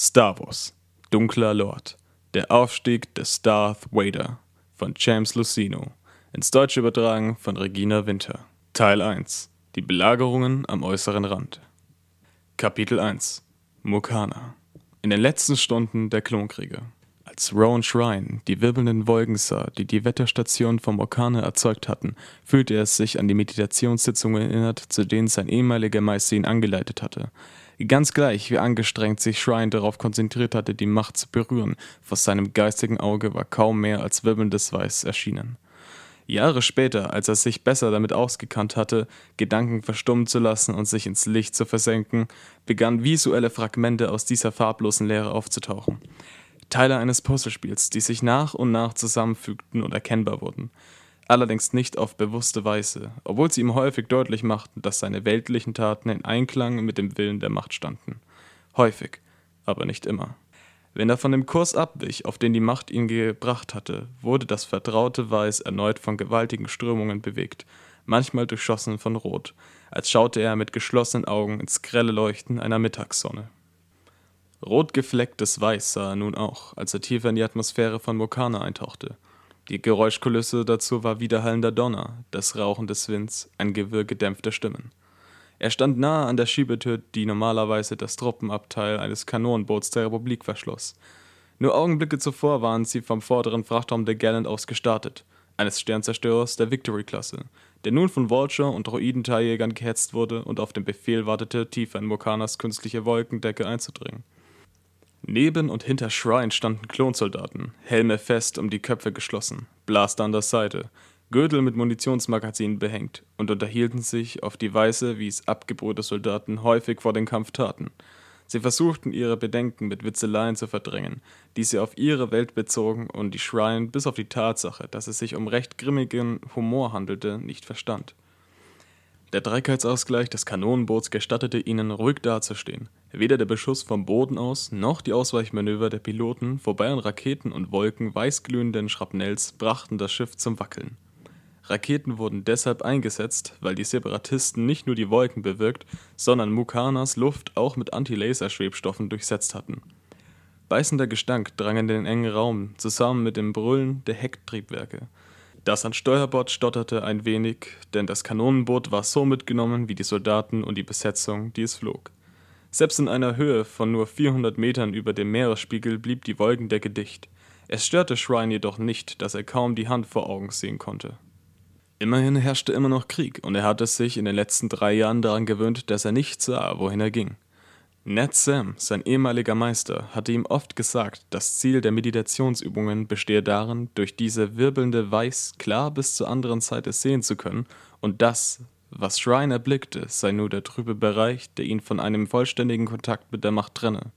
Star Wars Dunkler Lord Der Aufstieg des Darth Vader von James Lucino ins Deutsche übertragen von Regina Winter. Teil 1 Die Belagerungen am äußeren Rand. Kapitel 1 Mukana In den letzten Stunden der Klonkriege als Rowan Shrine die wirbelnden Wolken sah, die die Wetterstation von Mokane erzeugt hatten, fühlte er sich an die Meditationssitzungen erinnert, zu denen sein ehemaliger Meister ihn angeleitet hatte. Ganz gleich, wie angestrengt sich Shrine darauf konzentriert hatte, die Macht zu berühren, vor seinem geistigen Auge war kaum mehr als wirbelndes Weiß erschienen. Jahre später, als er sich besser damit ausgekannt hatte, Gedanken verstummen zu lassen und sich ins Licht zu versenken, begannen visuelle Fragmente aus dieser farblosen Leere aufzutauchen. Teile eines Puzzlespiels, die sich nach und nach zusammenfügten und erkennbar wurden. Allerdings nicht auf bewusste Weise, obwohl sie ihm häufig deutlich machten, dass seine weltlichen Taten in Einklang mit dem Willen der Macht standen. Häufig, aber nicht immer. Wenn er von dem Kurs abwich, auf den die Macht ihn gebracht hatte, wurde das vertraute Weiß erneut von gewaltigen Strömungen bewegt, manchmal durchschossen von Rot, als schaute er mit geschlossenen Augen ins grelle Leuchten einer Mittagssonne. Rot geflecktes Weiß sah er nun auch, als er tiefer in die Atmosphäre von Mokana eintauchte. Die Geräuschkulisse dazu war widerhallender Donner, das Rauchen des Winds, ein Gewirr gedämpfter Stimmen. Er stand nahe an der Schiebetür, die normalerweise das Truppenabteil eines Kanonenboots der Republik verschloss. Nur Augenblicke zuvor waren sie vom vorderen Frachtraum der Gallant aus gestartet, eines Sternzerstörers der Victory-Klasse, der nun von Vulture und Droidenteilljägern gehetzt wurde und auf den Befehl wartete, tiefer in Mokanas künstliche Wolkendecke einzudringen. Neben und hinter Shrine standen Klonsoldaten, Helme fest um die Köpfe geschlossen, Blaster an der Seite, Gürtel mit Munitionsmagazinen behängt und unterhielten sich auf die Weise, wie es abgebrühte Soldaten häufig vor dem Kampf taten. Sie versuchten ihre Bedenken mit Witzeleien zu verdrängen, die sie auf ihre Welt bezogen und die Shrine bis auf die Tatsache, dass es sich um recht grimmigen Humor handelte, nicht verstand. Der Trägheitsausgleich des Kanonenboots gestattete ihnen, ruhig dazustehen. Weder der Beschuss vom Boden aus noch die Ausweichmanöver der Piloten vorbei an Raketen und Wolken weißglühenden Schrapnells brachten das Schiff zum Wackeln. Raketen wurden deshalb eingesetzt, weil die Separatisten nicht nur die Wolken bewirkt, sondern Mukanas Luft auch mit Anti-Laser-Schwebstoffen durchsetzt hatten. Beißender Gestank drang in den engen Raum, zusammen mit dem Brüllen der Hecktriebwerke. Das an Steuerbord stotterte ein wenig, denn das Kanonenboot war so mitgenommen wie die Soldaten und die Besetzung, die es flog. Selbst in einer Höhe von nur 400 Metern über dem Meeresspiegel blieb die Wolkendecke dicht. Es störte Shrine jedoch nicht, dass er kaum die Hand vor Augen sehen konnte. Immerhin herrschte immer noch Krieg und er hatte sich in den letzten drei Jahren daran gewöhnt, dass er nicht sah, wohin er ging. Ned Sam, sein ehemaliger Meister, hatte ihm oft gesagt, das Ziel der Meditationsübungen bestehe darin, durch diese wirbelnde Weiß klar bis zur anderen Seite sehen zu können, und das, was Shrine erblickte, sei nur der trübe Bereich, der ihn von einem vollständigen Kontakt mit der Macht trenne.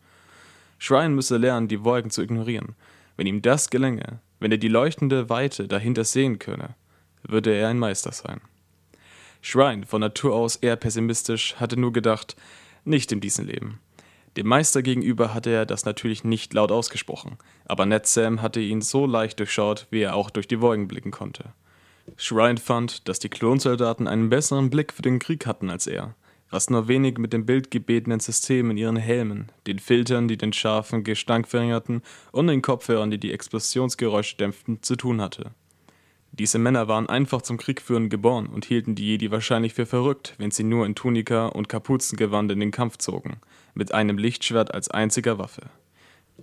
Shrine müsse lernen, die Wolken zu ignorieren. Wenn ihm das gelänge, wenn er die leuchtende Weite dahinter sehen könne, würde er ein Meister sein. Shrine, von Natur aus eher pessimistisch, hatte nur gedacht, nicht in diesem Leben. Dem Meister gegenüber hatte er das natürlich nicht laut ausgesprochen, aber Ned Sam hatte ihn so leicht durchschaut, wie er auch durch die Wolken blicken konnte. Shrine fand, dass die Klonsoldaten einen besseren Blick für den Krieg hatten als er, was nur wenig mit dem bildgebetenen System in ihren Helmen, den Filtern, die den scharfen Gestank verringerten, und den Kopfhörern, die die Explosionsgeräusche dämpften, zu tun hatte. Diese Männer waren einfach zum Kriegführen geboren und hielten die Jedi wahrscheinlich für verrückt, wenn sie nur in Tunika und Kapuzengewand in den Kampf zogen, mit einem Lichtschwert als einziger Waffe.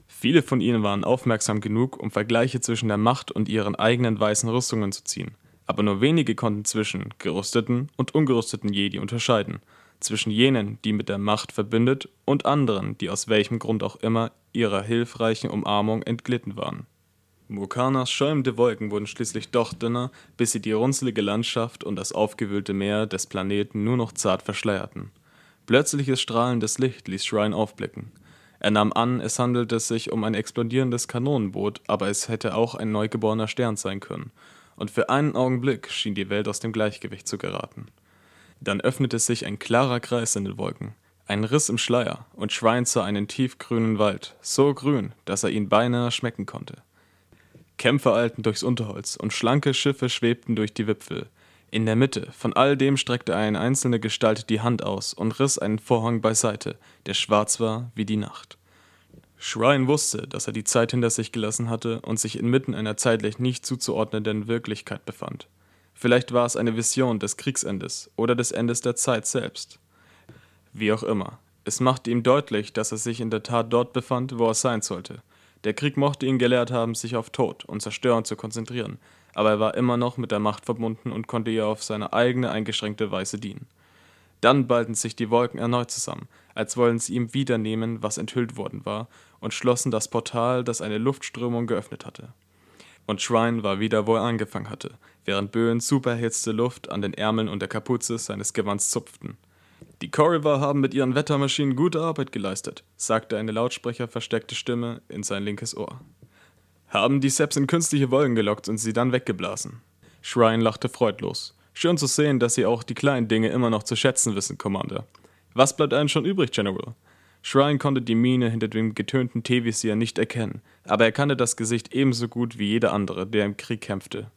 Viele von ihnen waren aufmerksam genug, um Vergleiche zwischen der Macht und ihren eigenen weißen Rüstungen zu ziehen, aber nur wenige konnten zwischen gerüsteten und ungerüsteten Jedi unterscheiden, zwischen jenen, die mit der Macht verbündet, und anderen, die aus welchem Grund auch immer ihrer hilfreichen Umarmung entglitten waren. Mukanas schäumende Wolken wurden schließlich doch dünner, bis sie die runzelige Landschaft und das aufgewühlte Meer des Planeten nur noch zart verschleierten. Plötzliches strahlendes Licht ließ Shrine aufblicken. Er nahm an, es handelte sich um ein explodierendes Kanonenboot, aber es hätte auch ein neugeborener Stern sein können. Und für einen Augenblick schien die Welt aus dem Gleichgewicht zu geraten. Dann öffnete sich ein klarer Kreis in den Wolken, ein Riss im Schleier, und Shrine sah einen tiefgrünen Wald, so grün, dass er ihn beinahe schmecken konnte. Kämpfer eilten durchs Unterholz und schlanke Schiffe schwebten durch die Wipfel. In der Mitte von all dem streckte eine einzelne Gestalt die Hand aus und riss einen Vorhang beiseite, der schwarz war wie die Nacht. Shrine wusste, dass er die Zeit hinter sich gelassen hatte und sich inmitten einer zeitlich nicht zuzuordnenden Wirklichkeit befand. Vielleicht war es eine Vision des Kriegsendes oder des Endes der Zeit selbst. Wie auch immer, es machte ihm deutlich, dass er sich in der Tat dort befand, wo er sein sollte. Der Krieg mochte ihn gelehrt haben, sich auf Tod und Zerstören zu konzentrieren, aber er war immer noch mit der Macht verbunden und konnte ihr auf seine eigene eingeschränkte Weise dienen. Dann ballten sich die Wolken erneut zusammen, als wollten sie ihm wiedernehmen, was enthüllt worden war, und schlossen das Portal, das eine Luftströmung geöffnet hatte. Und Shrine war wieder, wo er angefangen hatte, während Böen supererhitzte Luft an den Ärmeln und der Kapuze seines Gewands zupften. Die Corriver haben mit ihren Wettermaschinen gute Arbeit geleistet, sagte eine lautsprecherversteckte Stimme in sein linkes Ohr. Haben die Seps in künstliche Wolken gelockt und sie dann weggeblasen. Shrine lachte freudlos. Schön zu sehen, dass Sie auch die kleinen Dinge immer noch zu schätzen wissen, Commander. Was bleibt einem schon übrig, General? Shrine konnte die Miene hinter dem getönten T-Visier nicht erkennen, aber er kannte das Gesicht ebenso gut wie jeder andere, der im Krieg kämpfte.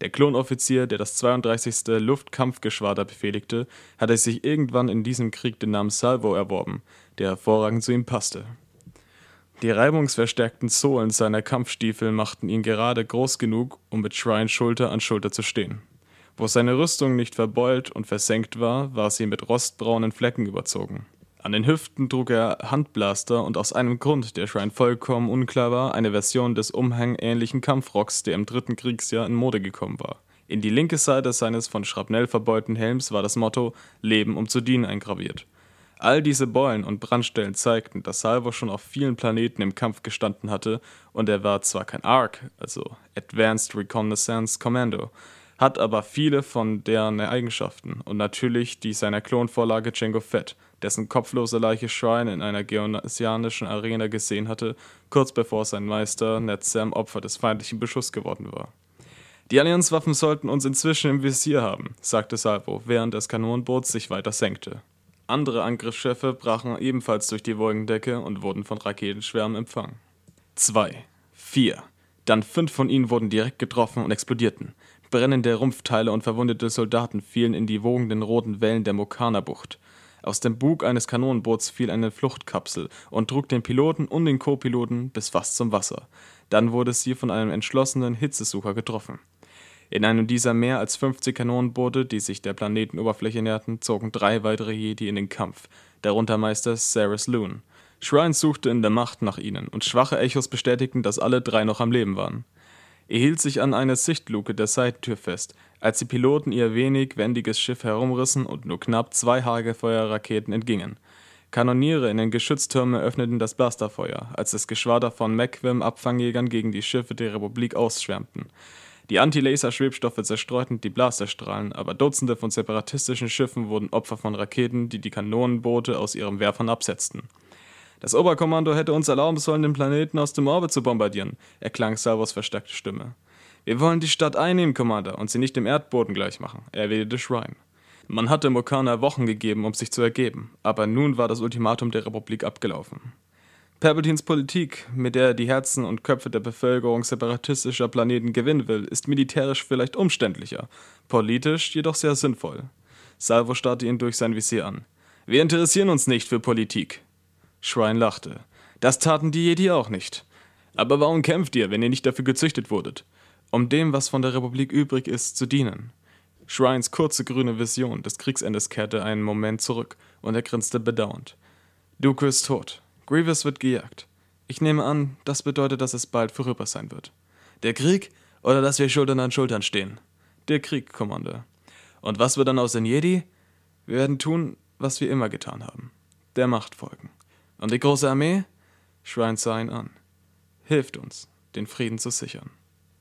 Der Klonoffizier, der das 32. Luftkampfgeschwader befehligte, hatte sich irgendwann in diesem Krieg den Namen Salvo erworben, der hervorragend zu ihm passte. Die reibungsverstärkten Sohlen seiner Kampfstiefel machten ihn gerade groß genug, um mit Shrine Schulter an Schulter zu stehen. Wo seine Rüstung nicht verbeult und versenkt war, war sie mit rostbraunen Flecken überzogen. An den Hüften trug er Handblaster und aus einem Grund, der Shrine vollkommen unklar war, eine Version des umhangähnlichen Kampfrocks, der im dritten Kriegsjahr in Mode gekommen war. In die linke Seite seines von Schrapnell verbeulten Helms war das Motto Leben um zu dienen eingraviert. All diese Beulen und Brandstellen zeigten, dass Salvo schon auf vielen Planeten im Kampf gestanden hatte und er war zwar kein ARC, also Advanced Reconnaissance Commando, hat aber viele von deren Eigenschaften und natürlich die seiner Klonvorlage Django Fett, dessen kopflose Leiche Shrine in einer geonasianischen Arena gesehen hatte, kurz bevor sein Meister Ned Sam Opfer des feindlichen Beschusses geworden war. Die Allianzwaffen sollten uns inzwischen im Visier haben, sagte Salvo, während das Kanonenboot sich weiter senkte. Andere Angriffsschiffe brachen ebenfalls durch die Wolkendecke und wurden von Raketenschwärmen empfangen. Zwei, vier, dann fünf von ihnen wurden direkt getroffen und explodierten. Brennende Rumpfteile und verwundete Soldaten fielen in die wogenden roten Wellen der Mokana-Bucht. Aus dem Bug eines Kanonenboots fiel eine Fluchtkapsel und trug den Piloten und den Co-Piloten bis fast zum Wasser. Dann wurde sie von einem entschlossenen Hitzesucher getroffen. In einem dieser mehr als 50 Kanonenboote, die sich der Planetenoberfläche näherten, zogen drei weitere Jedi in den Kampf, darunter Meister Saris Loon. Shrine suchte in der Macht nach ihnen, und schwache Echos bestätigten, dass alle drei noch am Leben waren. Er hielt sich an einer Sichtluke der Seitentür fest, als die Piloten ihr wenig wendiges Schiff herumrissen und nur knapp zwei Hagefeuerraketen entgingen. Kanoniere in den Geschütztürmen öffneten das Blasterfeuer, als das Geschwader von McQuim-Abfangjägern gegen die Schiffe der Republik ausschwärmten. Die Anti-Laser-Schwebstoffe zerstreuten die Blasterstrahlen, aber Dutzende von separatistischen Schiffen wurden Opfer von Raketen, die die Kanonenboote aus ihren Werfern absetzten. Das Oberkommando hätte uns erlauben sollen, den Planeten aus dem Orbit zu bombardieren, erklang Salvos verstärkte Stimme. Wir wollen die Stadt einnehmen, Commander, und sie nicht dem Erdboden gleichmachen, erwiderte Shrine. Man hatte Mokana Wochen gegeben, um sich zu ergeben, aber nun war das Ultimatum der Republik abgelaufen. Palpatines Politik, mit der er die Herzen und Köpfe der Bevölkerung separatistischer Planeten gewinnen will, ist militärisch vielleicht umständlicher, politisch jedoch sehr sinnvoll. Salvo starrte ihn durch sein Visier an. Wir interessieren uns nicht für Politik. Shrine lachte. Das taten die Jedi auch nicht. Aber warum kämpft ihr, wenn ihr nicht dafür gezüchtet wurdet? Um dem, was von der Republik übrig ist, zu dienen. Shrines kurze grüne Vision des Kriegsendes kehrte einen Moment zurück und er grinste bedauernd. Dooku ist tot. Grievous wird gejagt. Ich nehme an, das bedeutet, dass es bald vorüber sein wird. Der Krieg oder dass wir Schultern an Schultern stehen? Der Krieg, Commander. Und was wird dann aus den Jedi? Wir werden tun, was wir immer getan haben. Der Macht folgen. Und die große Armee? Sah ihn an. Hilft uns, den Frieden zu sichern.